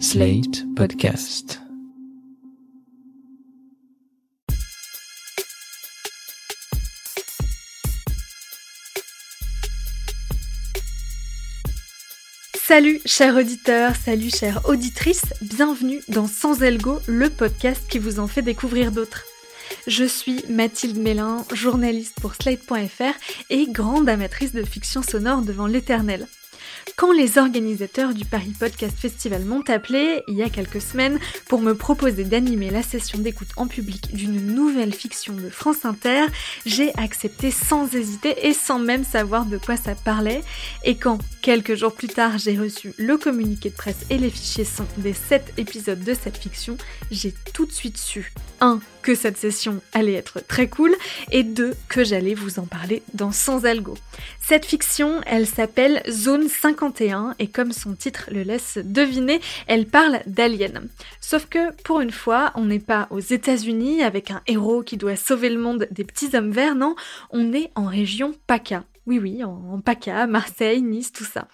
Slate Podcast. Salut chers auditeurs, salut chères auditrices, bienvenue dans Sans Elgo, le podcast qui vous en fait découvrir d'autres. Je suis Mathilde Mélin, journaliste pour Slate.fr et grande amatrice de fiction sonore devant l'éternel. Quand les organisateurs du Paris Podcast Festival m'ont appelé, il y a quelques semaines, pour me proposer d'animer la session d'écoute en public d'une nouvelle fiction de France Inter, j'ai accepté sans hésiter et sans même savoir de quoi ça parlait. Et quand, quelques jours plus tard, j'ai reçu le communiqué de presse et les fichiers son des 7 épisodes de cette fiction, j'ai tout de suite su 1. Que cette session allait être très cool et 2. que j'allais vous en parler dans Sans Algo. Cette fiction, elle s'appelle Zone 51 et comme son titre le laisse deviner, elle parle d'aliens. Sauf que pour une fois, on n'est pas aux États-Unis avec un héros qui doit sauver le monde des petits hommes verts, non, on est en région PACA. Oui, oui, en PACA, Marseille, Nice, tout ça.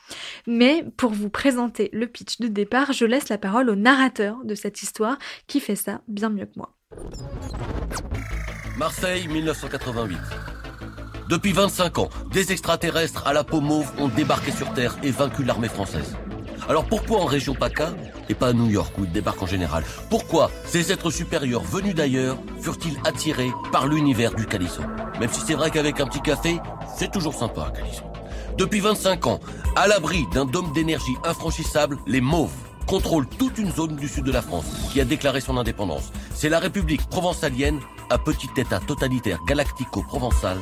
Mais pour vous présenter le pitch de départ, je laisse la parole au narrateur de cette histoire qui fait ça bien mieux que moi. Marseille, 1988. Depuis 25 ans, des extraterrestres à la peau mauve ont débarqué sur Terre et vaincu l'armée française. Alors pourquoi en région PACA et pas à New York où ils débarquent en général? Pourquoi ces êtres supérieurs venus d'ailleurs furent-ils attirés par l'univers du Calisson? Même si c'est vrai qu'avec un petit café, c'est toujours sympa un Calisson. Depuis 25 ans, à l'abri d'un dôme d'énergie infranchissable, les mauves contrôlent toute une zone du sud de la France qui a déclaré son indépendance. C'est la République provençalienne, un petit état totalitaire galactico-provençal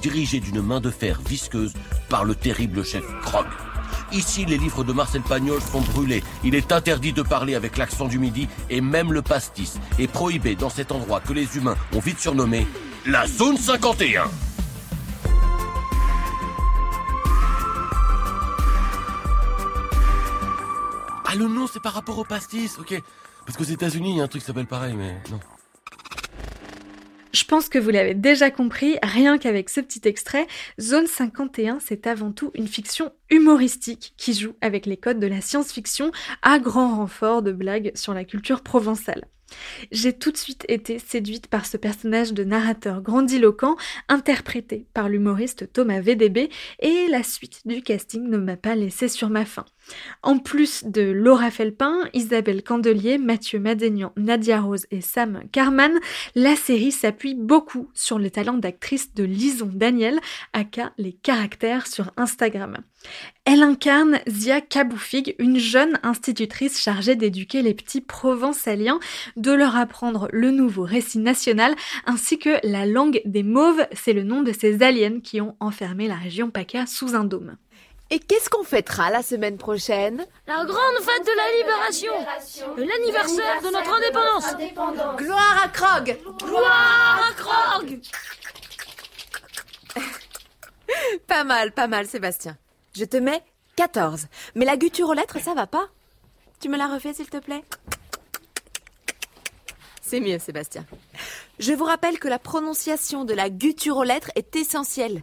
dirigé d'une main de fer visqueuse par le terrible chef Krog. Ici, les livres de Marcel Pagnol sont brûlés. Il est interdit de parler avec l'accent du midi et même le pastis est prohibé dans cet endroit que les humains ont vite surnommé la zone 51. Ah, le nom, c'est par rapport au pastis, ok. Parce qu'aux États-Unis, il y a un truc qui s'appelle pareil, mais non. Je pense que vous l'avez déjà compris, rien qu'avec ce petit extrait, Zone 51, c'est avant tout une fiction humoristique qui joue avec les codes de la science-fiction à grand renfort de blagues sur la culture provençale. J'ai tout de suite été séduite par ce personnage de narrateur grandiloquent interprété par l'humoriste Thomas VDB et la suite du casting ne m'a pas laissé sur ma faim. En plus de Laura Felpin, Isabelle Candelier, Mathieu Madénian, Nadia Rose et Sam Carman, la série s'appuie beaucoup sur les talents d'actrice de Lison Daniel, aka les caractères sur Instagram. Elle incarne Zia Kaboufig, une jeune institutrice chargée d'éduquer les petits provençaliens, de leur apprendre le nouveau récit national, ainsi que la langue des mauves, c'est le nom de ces aliens qui ont enfermé la région PACA sous un dôme. Et qu'est-ce qu'on fêtera la semaine prochaine? La grande fête de la libération, l'anniversaire de notre indépendance. Gloire à Krog Gloire à Krog Pas mal, pas mal, Sébastien. Je te mets 14. Mais la guture aux lettres, ça va pas Tu me la refais, s'il te plaît? C'est mieux, Sébastien. Je vous rappelle que la prononciation de la guture aux lettres est essentielle.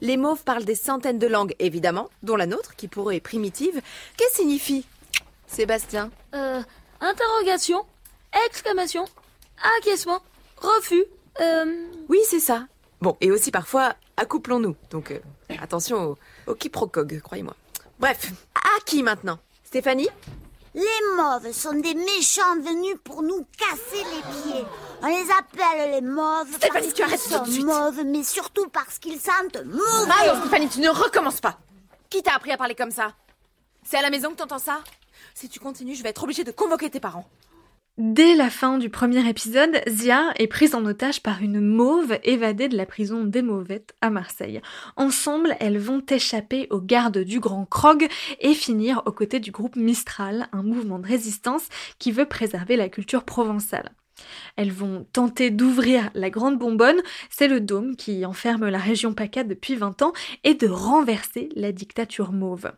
Les mauves parlent des centaines de langues, évidemment, dont la nôtre, qui pour eux est primitive. Qu'est-ce signifie Sébastien? Euh, interrogation, exclamation, acquiescement, refus, euh... Oui, c'est ça. Bon, et aussi parfois, accouplons-nous. Donc, euh, attention au, au quiproquogue, croyez-moi. Bref, à qui maintenant? Stéphanie? Les mauves sont des méchants venus pour nous casser les pieds. On les appelle les mauves Stéphanie, parce tu arrêtes tout de sont suite. mauves, mais surtout parce qu'ils sentent mauvais. Ah Stéphanie, tu ne recommences pas. Qui t'a appris à parler comme ça? C'est à la maison que t'entends ça? Si tu continues, je vais être obligée de convoquer tes parents. Dès la fin du premier épisode, Zia est prise en otage par une mauve évadée de la prison des Mauvettes à Marseille. Ensemble, elles vont échapper aux gardes du Grand Krog et finir aux côtés du groupe Mistral, un mouvement de résistance qui veut préserver la culture provençale. Elles vont tenter d'ouvrir la Grande Bonbonne, c'est le dôme qui enferme la région PACA depuis 20 ans, et de renverser la dictature mauve.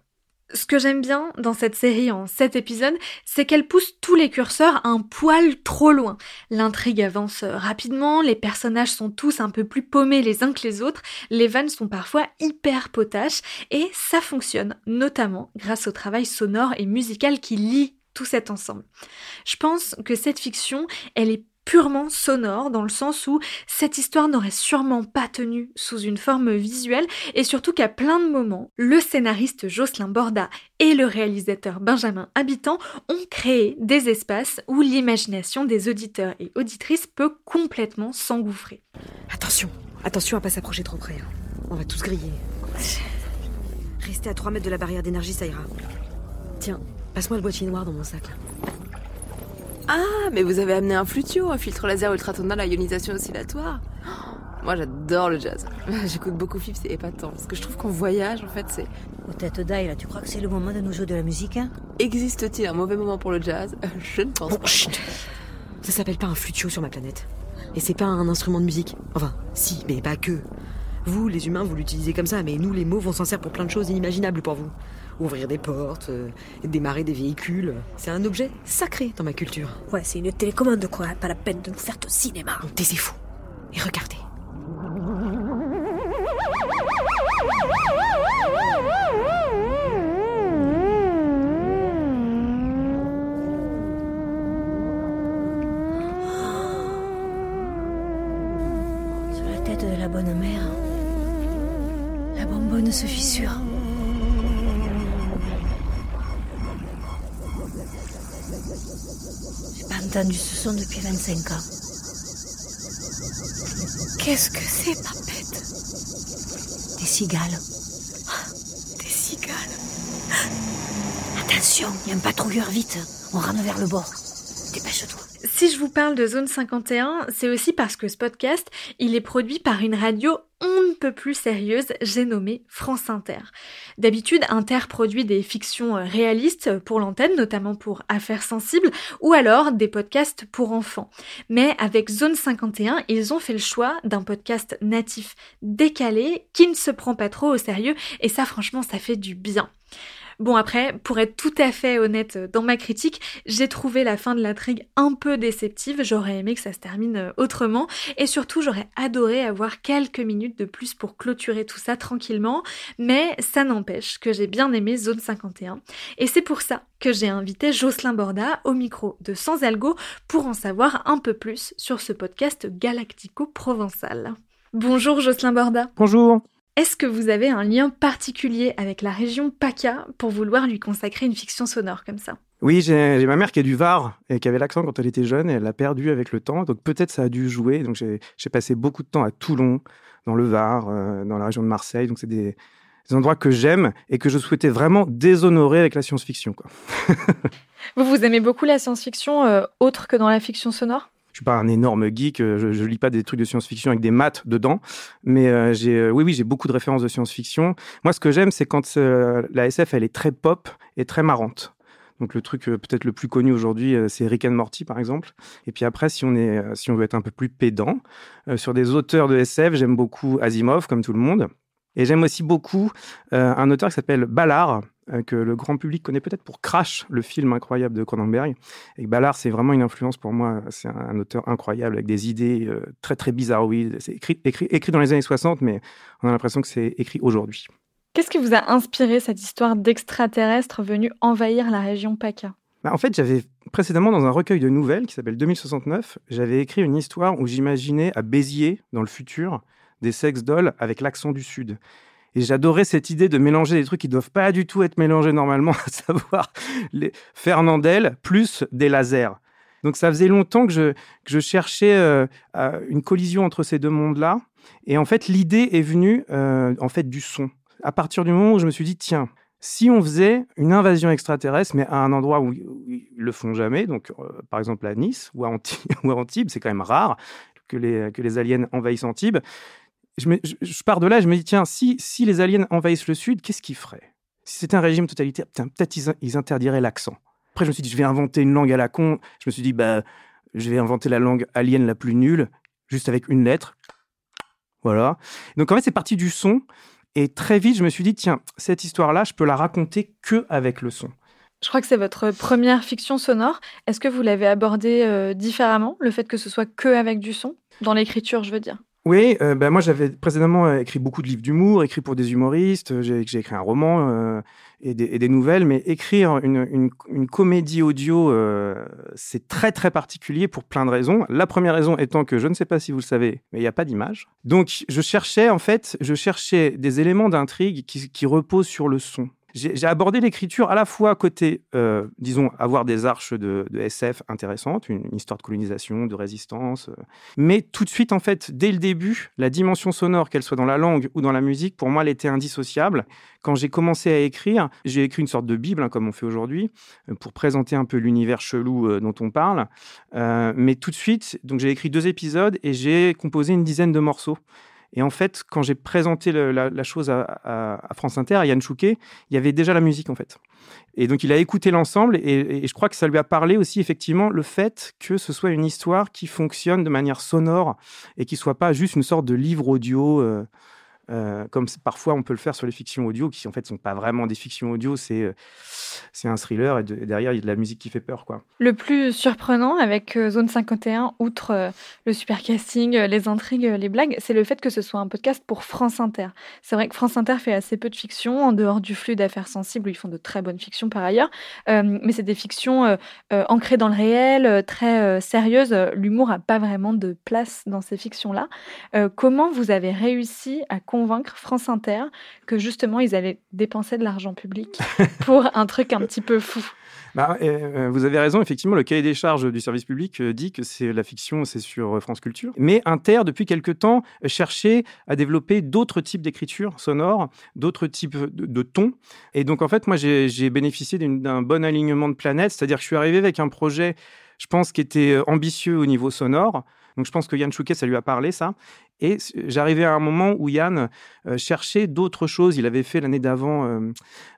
Ce que j'aime bien dans cette série en 7 épisodes, c'est qu'elle pousse tous les curseurs un poil trop loin. L'intrigue avance rapidement, les personnages sont tous un peu plus paumés les uns que les autres, les vannes sont parfois hyper potaches, et ça fonctionne, notamment grâce au travail sonore et musical qui lie tout cet ensemble. Je pense que cette fiction, elle est purement sonore dans le sens où cette histoire n'aurait sûrement pas tenu sous une forme visuelle et surtout qu'à plein de moments, le scénariste Jocelyn Borda et le réalisateur Benjamin Habitant ont créé des espaces où l'imagination des auditeurs et auditrices peut complètement s'engouffrer. Attention, attention à pas s'approcher trop près. hein. On va tous griller. Restez à 3 mètres de la barrière d'énergie, ça ira. Tiens, passe-moi le boîtier noir dans mon sac. Ah, mais vous avez amené un flutio, un filtre laser ultratonal à ionisation oscillatoire. Oh, Moi, j'adore le jazz. J'écoute beaucoup Philips, c'est épatant. Parce que je trouve qu'en voyage, en fait, c'est... Aux têtes d'ail, là, tu crois que c'est le moment de nous jouer de la musique hein? Existe-t-il un mauvais moment pour le jazz? Je ne pense Bon, pas. chut Ça s'appelle pas un flutio sur ma planète. Et c'est pas un instrument de musique. Enfin, si, mais pas que. Vous, les humains, vous l'utilisez comme ça, mais nous, les mots, on s'en sert pour plein de choses inimaginables pour vous. Ouvrir des portes, euh, démarrer des véhicules. C'est un objet sacré dans ma culture. Ouais, c'est une télécommande, quoi. Pas la peine de nous faire ton cinéma. Taisez-vous. Et regardez. J'ai pas entendu ce son depuis 25 ans. Qu'est-ce que c'est, papette Des cigales. Ah, Des cigales. Attention, il y a un patrouilleur vite. On rame vers le bord. Si je vous parle de Zone 51, c'est aussi parce que ce podcast, il est produit par une radio on ne peut plus sérieuse, j'ai nommé France Inter. D'habitude, Inter produit des fictions euh, réalistes pour l'antenne, notamment pour Affaires sensibles, ou alors des podcasts pour enfants. Mais avec Zone 51, ils ont fait le choix d'un podcast natif décalé qui ne se prend pas trop au sérieux, et ça franchement, ça fait du bien. Bon après, pour être tout à fait honnête dans ma critique, j'ai trouvé la fin de l'intrigue un peu déceptive, j'aurais aimé que ça se termine euh, autrement, et surtout j'aurais adoré avoir quelques minutes de plus pour clôturer tout ça tranquillement, mais ça n'empêche que j'ai bien aimé Zone 51, et c'est pour ça que j'ai invité Jocelyn Borda au micro de Sans Algo pour en savoir un peu plus sur ce podcast galactico-provençal. Bonjour Jocelyn Borda. Bonjour. Est-ce que vous avez un lien particulier avec la région PACA pour vouloir lui consacrer une fiction sonore comme ça? Oui, j'ai ma mère qui est du Var et qui avait l'accent quand elle était jeune et elle l'a perdu avec le temps. Donc peut-être ça a dû jouer. Donc j'ai passé beaucoup de temps à Toulon, dans le Var, euh, dans la région de Marseille. Donc c'est des, des endroits que j'aime et que je souhaitais vraiment déshonorer avec la science-fiction. Vous, vous aimez beaucoup la science-fiction euh, autre que dans la fiction sonore? Suis pas un énorme geek, euh, je, lis pas des trucs de science-fiction avec des maths dedans, mais euh, j'ai, euh, oui, oui, j'ai beaucoup de références de science-fiction. Moi, ce que j'aime, c'est quand la SF, elle est très pop et très marrante. Donc le truc peut-être le plus connu aujourd'hui, c'est Rick and Morty par exemple. Et puis après, si on est, si on veut être un peu plus pédant, sur des auteurs de SF, j'aime beaucoup Asimov, comme tout le monde. Et j'aime aussi beaucoup un auteur qui s'appelle Ballard, que le grand public connaît peut-être pour Crash, le film incroyable de Cronenberg. Et Ballard, c'est vraiment une influence pour moi. C'est un, un auteur incroyable avec des idées euh, très très bizarroïdes. C'est écrit, écrit, écrit dans les années 60, mais on a l'impression que c'est écrit aujourd'hui. Qu'est-ce qui vous a inspiré cette histoire d'extraterrestres venus envahir la région PACA? Bah, en fait, j'avais précédemment dans un recueil de nouvelles qui s'appelle 2069, j'avais écrit une histoire où j'imaginais à Béziers, dans le futur, des sex dolls avec l'accent du Sud. Et j'adorais cette idée de mélanger des trucs qui doivent pas du tout être mélangés normalement, à savoir les Fernandel plus des lasers. Donc ça faisait longtemps que je, cherchais euh, une collision entre ces deux mondes-là. Et en fait, l'idée est venue euh, en fait du son. À partir du moment où je me suis dit, tiens, si on faisait une invasion extraterrestre, mais à un endroit où, ils le font jamais, donc euh, par exemple à Nice ou à, Anti- ou à Antibes, c'est quand même rare que les, que les aliens envahissent Antibes. Je, pars de là, je me dis, tiens, si, si les aliens envahissent le Sud, qu'est-ce qu'ils feraient? Si c'était un régime totalitaire, peut-être ils, ils interdiraient l'accent. Après, je me suis dit, je vais inventer une langue à la con. Je me suis dit, bah, je vais inventer la langue alien la plus nulle, juste avec une lettre. Voilà. Donc en fait, c'est parti du son. Et très vite, je me suis dit, tiens, cette histoire-là, je peux la raconter que avec le son. Je crois que c'est votre première fiction sonore. Est-ce que vous l'avez abordée euh, différemment, le fait que ce soit que avec du son? Dans l'écriture, je veux dire. Oui, euh, ben moi j'avais précédemment euh, écrit beaucoup de livres d'humour, écrit pour des humoristes, euh, j'ai écrit un roman et, des, nouvelles, mais écrire une, une, comédie audio, c'est très très particulier pour plein de raisons. La première raison étant que je ne sais pas si vous le savez, mais il n'y a pas d'image. Donc je cherchais en fait, je cherchais des éléments d'intrigue qui reposent sur le son. J'ai abordé l'écriture à la fois côté, euh, disons, avoir des arches de, SF intéressantes, une, histoire de colonisation, de résistance, euh, mais tout de suite, en fait, dès le début, la dimension sonore, qu'elle soit dans la langue ou dans la musique, pour moi, elle était indissociable. Quand j'ai commencé à écrire, j'ai écrit une sorte de bible, hein, comme on fait aujourd'hui, euh, pour présenter un peu l'univers chelou dont on parle. Mais tout de suite, donc j'ai écrit deux épisodes et j'ai composé une dizaine de morceaux. Et en fait, quand j'ai présenté la, chose à, France Inter, à Yann Chouquet, il y avait déjà la musique en fait. Et donc il a écouté l'ensemble et, et je crois que ça lui a parlé aussi effectivement le fait que ce soit une histoire qui fonctionne de manière sonore et qui soit pas juste une sorte de livre audio. euh, euh, comme parfois on peut le faire sur les fictions audio, qui en fait sont pas vraiment des fictions audio, c'est euh, c'est un thriller et, de- et derrière il y a de la musique qui fait peur quoi. Le plus surprenant avec euh, Zone 51, outre le super casting, les intrigues, les blagues, c'est le fait que ce soit un podcast pour France Inter. C'est vrai que France Inter fait assez peu de fiction, en dehors du flux d'affaires sensibles, où ils font de très bonnes fictions par ailleurs, mais c'est des fictions ancrées dans le réel, très sérieuses. L'humour n'a pas vraiment de place dans ces fictions-là. Comment vous avez réussi à convaincre France Inter que justement ils allaient dépenser de l'argent public pour un truc un petit peu fou Bah, euh, vous avez raison, effectivement, le cahier des charges du service public euh, dit que c'est la fiction, c'est sur euh, France Culture. Mais Inter, depuis quelque temps, euh, cherchait à développer d'autres types d'écriture sonore, d'autres types de, de tons. Et donc, en fait, moi, j'ai bénéficié d'un bon alignement de planètes, c'est-à-dire que je suis arrivé avec un projet, je pense, qui était euh, ambitieux au niveau sonore. Donc, je pense que Yann Chouquet, ça lui a parlé, ça. Et j'arrivais à un moment où Yann euh, cherchait d'autres choses. Il avait fait l'année d'avant euh,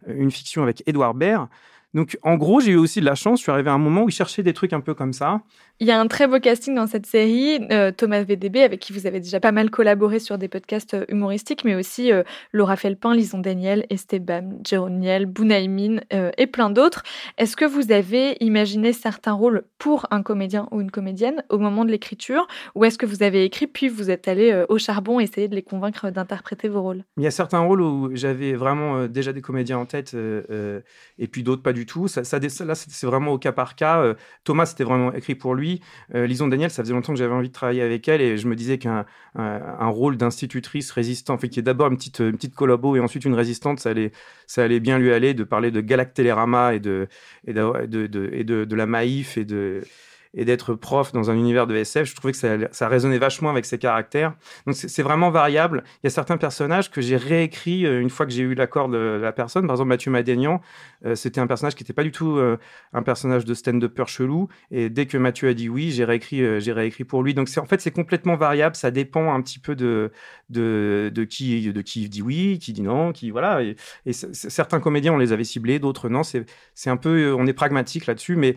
une fiction avec Édouard Baird. Donc, en gros, j'ai eu aussi de la chance. Je suis arrivé à un moment où il cherchait des trucs un peu comme ça. Il y a un très beau casting dans cette série. Euh, Thomas VDB, avec qui vous avez déjà pas mal collaboré sur des podcasts euh, humoristiques, mais aussi euh, Laura Felpin, Lison Daniel, Esteban, Jérôme Niel, Bounaïmin euh, et plein d'autres. Est-ce que vous avez imaginé certains rôles pour un comédien ou une comédienne au moment de l'écriture Ou est-ce que vous avez écrit puis vous êtes allé au charbon essayer de les convaincre d'interpréter vos rôles? Il y a certains rôles où j'avais vraiment déjà des comédiens en tête et puis d'autres pas du tout. Ça, ça, là, c'est vraiment au cas par cas. Euh, Thomas, c'était vraiment écrit pour lui. Euh, Lison Daniel, ça faisait longtemps que j'avais envie de travailler avec elle et je me disais qu'un un, un rôle d'institutrice résistante, fait, qui est d'abord une petite, une petite collabo et ensuite une résistante, ça allait, ça allait bien lui aller de parler de Galac Télérama et de, et de- et de, de la Maïf et de et d'être prof dans un univers de SF, je trouvais que ça, ça résonnait vachement avec ses caractères. Donc c'est vraiment variable. Il y a certains personnages que j'ai réécrits euh, une fois que j'ai eu l'accord de la personne. Par exemple, Mathieu Madénian, euh, c'était un personnage qui n'était pas du tout euh, un personnage de stand-upper chelou. Et dès que Mathieu a dit oui, j'ai réécrit, j'ai réécrit pour lui. Donc en fait c'est complètement variable. Ça dépend un petit peu de de, de qui de qui dit oui, qui dit non, qui voilà. Et, certains comédiens on les avait ciblés, d'autres non. C'est un peu on est pragmatique là-dessus, mais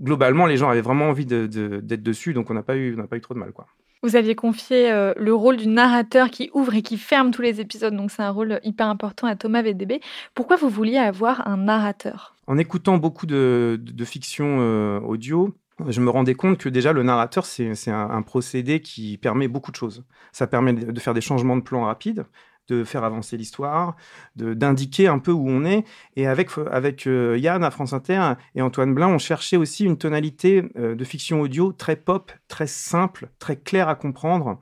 globalement, les gens avaient vraiment envie de- de- d'être dessus, donc on n'a pas eu, on pas eu trop de mal, quoi. Vous aviez confié euh, le rôle du narrateur qui ouvre et qui ferme tous les épisodes, donc c'est un rôle hyper important à Thomas VDB. Pourquoi vous vouliez avoir un narrateur? En écoutant beaucoup de, de, de fiction euh, audio, je me rendais compte que déjà le narrateur, c'est un, un procédé qui permet beaucoup de choses. Ça permet de faire des changements de plan rapides, de faire avancer l'histoire, d'indiquer un peu où on est. Et avec, avec euh, Yann à France Inter et Antoine Blin, on cherchait aussi une tonalité euh, de fiction audio très pop, très simple, très claire à comprendre.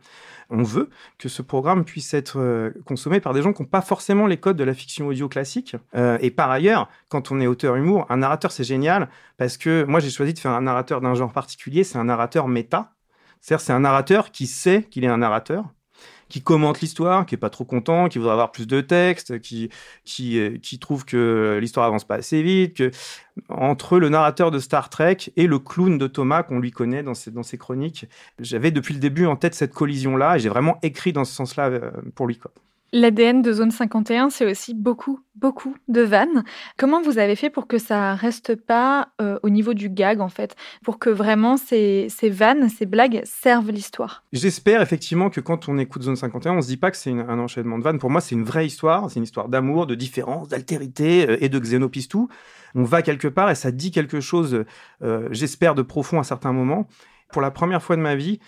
On veut que ce programme puisse être euh, consommé par des gens qui n'ont pas forcément les codes de la fiction audio classique. Et par ailleurs, quand on est auteur humour, un narrateur, c'est génial parce que moi, j'ai choisi de faire un narrateur d'un genre particulier. C'est un narrateur méta. C'est-à-dire, c'est un narrateur qui sait qu'il est un narrateur qui commente l'histoire, qui est pas trop content, qui voudrait avoir plus de texte, qui qui euh, qui trouve que l'histoire avance pas assez vite, que entre le narrateur de Star Trek et le clown de Thomas qu'on lui connaît dans ses dans chroniques, j'avais depuis le début en tête cette collision là et j'ai vraiment écrit dans ce sens-là euh, pour lui quoi. L'ADN de Zone 51, c'est aussi beaucoup, beaucoup de vannes. Comment vous avez fait pour que ça reste pas euh, au niveau du gag, en fait? Pour que vraiment ces, ces vannes, ces blagues servent l'histoire? J'espère effectivement que quand on écoute Zone 51, on se dit pas que c'est un enchaînement de vannes. Pour moi, c'est une vraie histoire. C'est une histoire d'amour, de différence, d'altérité euh, et de xénopistou. On va quelque part et ça dit quelque chose, euh, j'espère, de profond à certains moments. Pour la première fois de ma vie,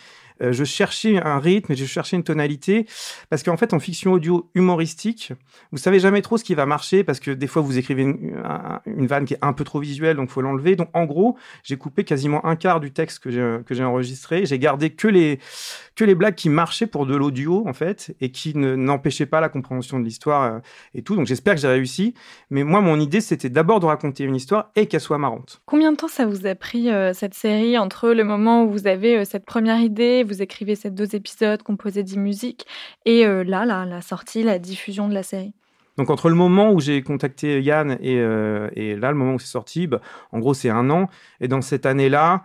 euh, je cherchais un rythme et je cherchais une tonalité parce qu'en fait, en fiction audio humoristique, vous savez jamais trop ce qui va marcher parce que des fois, vous écrivez une, une vanne qui est un peu trop visuelle, donc faut l'enlever. Donc, en gros, j'ai coupé quasiment un quart du texte que j'ai que j'ai enregistré. J'ai gardé que les que les blagues qui marchaient pour de l'audio en fait et qui n'empêchaient pas la compréhension de l'histoire euh, et tout. Donc, j'espère que j'ai réussi. Mais moi, mon idée, c'était d'abord de raconter une histoire et qu'elle soit marrante. Combien de temps ça vous a pris euh, cette série entre le moment où vous avez cette première idée, vous écrivez ces deux épisodes composés de musique, et euh, là, là, la sortie, la diffusion de la série donc entre le moment où j'ai contacté Yann et, et, là, le moment où c'est sorti, bah, en gros c'est un an. Et dans cette année-là,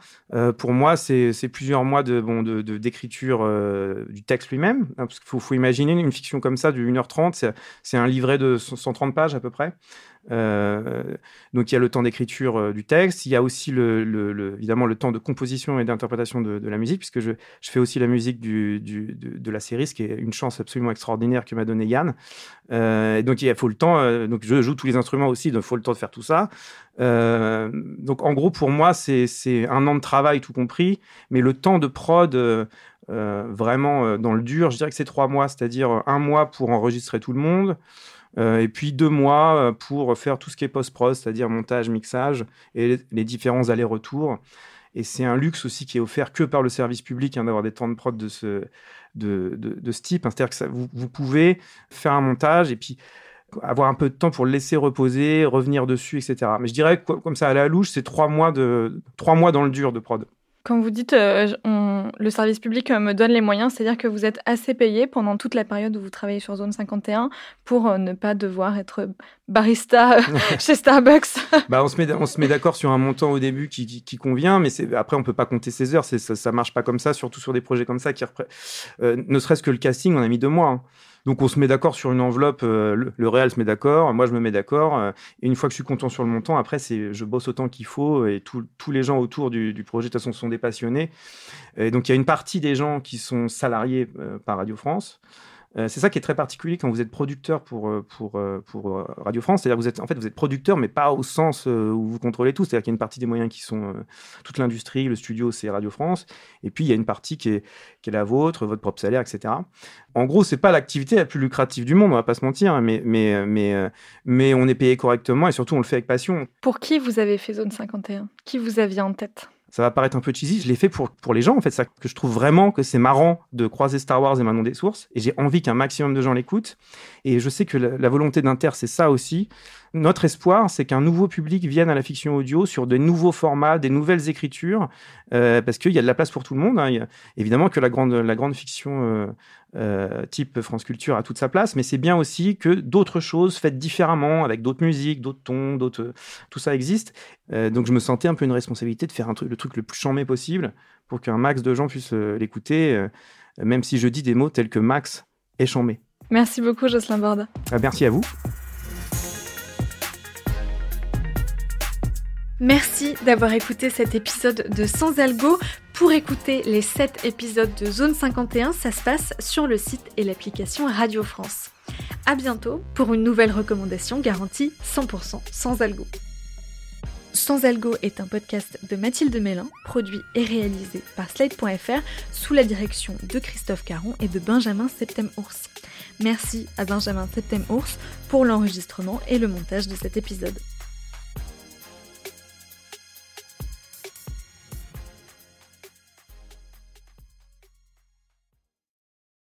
pour moi, c'est plusieurs mois de d'écriture du texte lui-même. Hein, parce qu'il faut, faut, imaginer une fiction comme ça de 1h30, c'est un livret de 130 pages à peu près. Euh, donc il y a le temps d'écriture euh, du texte, il y a aussi évidemment le temps de composition et d'interprétation de, la musique, puisque je, fais aussi la musique de, la série, ce qui est une chance absolument extraordinaire que m'a donné Yann. Euh, et donc il faut le temps, donc je joue tous les instruments aussi, donc il faut le temps de faire tout ça. donc en gros pour moi c'est un an de travail tout compris, mais le temps de prod vraiment dans le dur, je dirais que c'est trois mois, c'est-à-dire un mois pour enregistrer tout le monde. Euh, et puis deux mois euh, pour faire tout ce qui est post-prod, c'est-à-dire montage, mixage et les, différents allers-retours. Et c'est un luxe aussi qui est offert que par le service public hein, d'avoir des temps de prod de ce, de, de, ce type. C'est-à-dire que vous, vous, pouvez faire un montage et puis avoir un peu de temps pour le laisser reposer, revenir dessus, etc. Mais je dirais que comme ça à la louche, c'est trois mois, de, trois mois dans le dur de prod. Quand vous dites euh, le service public euh, me donne les moyens, c'est-à-dire que vous êtes assez payé pendant toute la période où vous travaillez sur Zone 51 pour euh, ne pas devoir être barista chez Starbucks bah, On se met, on se met d'accord sur un montant au début qui, qui, convient, mais après on peut pas compter ses heures, ça, ça marche pas comme ça, surtout sur des projets comme ça. Qui ne serait-ce que le casting, on a mis deux mois. Hein. Donc on se met d'accord sur une enveloppe, euh, le, le, Réal se met d'accord, moi je me mets d'accord. Euh, et une fois que je suis content sur le montant, après c'est je bosse autant qu'il faut et tous les gens autour du, du, projet de toute façon sont des passionnés. Et donc il y a une partie des gens qui sont salariés euh, par Radio France. Euh, c'est ça qui est très particulier quand vous êtes producteur pour, euh, pour, euh, pour Radio France. C'est-à-dire vous êtes, en fait, vous êtes producteur, mais pas au sens où vous contrôlez tout. C'est-à-dire qu'il y a une partie des moyens qui sont toute l'industrie, le studio, c'est Radio France. Et puis, il y a une partie qui est, qui est la vôtre, votre propre salaire, etc. En gros, c'est pas l'activité la plus lucrative du monde, on va pas se mentir, hein, mais, mais, mais, mais on est payé correctement et surtout, on le fait avec passion. Pour qui vous avez fait Zone 51 Qui vous aviez en tête? Ça va paraître un peu cheesy, je l'ai fait pour, pour les gens, en fait, ça, que je trouve vraiment que c'est marrant de croiser Star Wars et Manon des Sources, et j'ai envie qu'un maximum de gens l'écoutent, et je sais que la volonté d'Inter, c'est ça aussi, notre espoir, c'est qu'un nouveau public vienne à la fiction audio sur de nouveaux formats, des nouvelles écritures, euh, parce qu'il y a de la place pour tout le monde. Hein. évidemment que la grande, la grande fiction euh, euh, type France Culture a toute sa place, mais c'est bien aussi que d'autres choses faites différemment, avec d'autres musiques, d'autres tons, d'autres, tout ça existe. donc je me sentais un peu une responsabilité de faire un truc, le truc le plus chambé possible pour qu'un max de gens puissent l'écouter, même si je dis des mots tels que Max et chambé. Merci beaucoup, Jocelyn Borda. merci à vous. Merci d'avoir écouté cet épisode de Sans Algo. Pour écouter les 7 épisodes de Zone 51, ça se passe sur le site et l'application Radio France. A bientôt pour une nouvelle recommandation garantie 100% sans algo. Sans Algo est un podcast de Mathilde Mélin, produit et réalisé par Slate.fr sous la direction de Christophe Caron et de Benjamin Septem-Ours. Merci à Benjamin Septem-Ours pour l'enregistrement et le montage de cet épisode.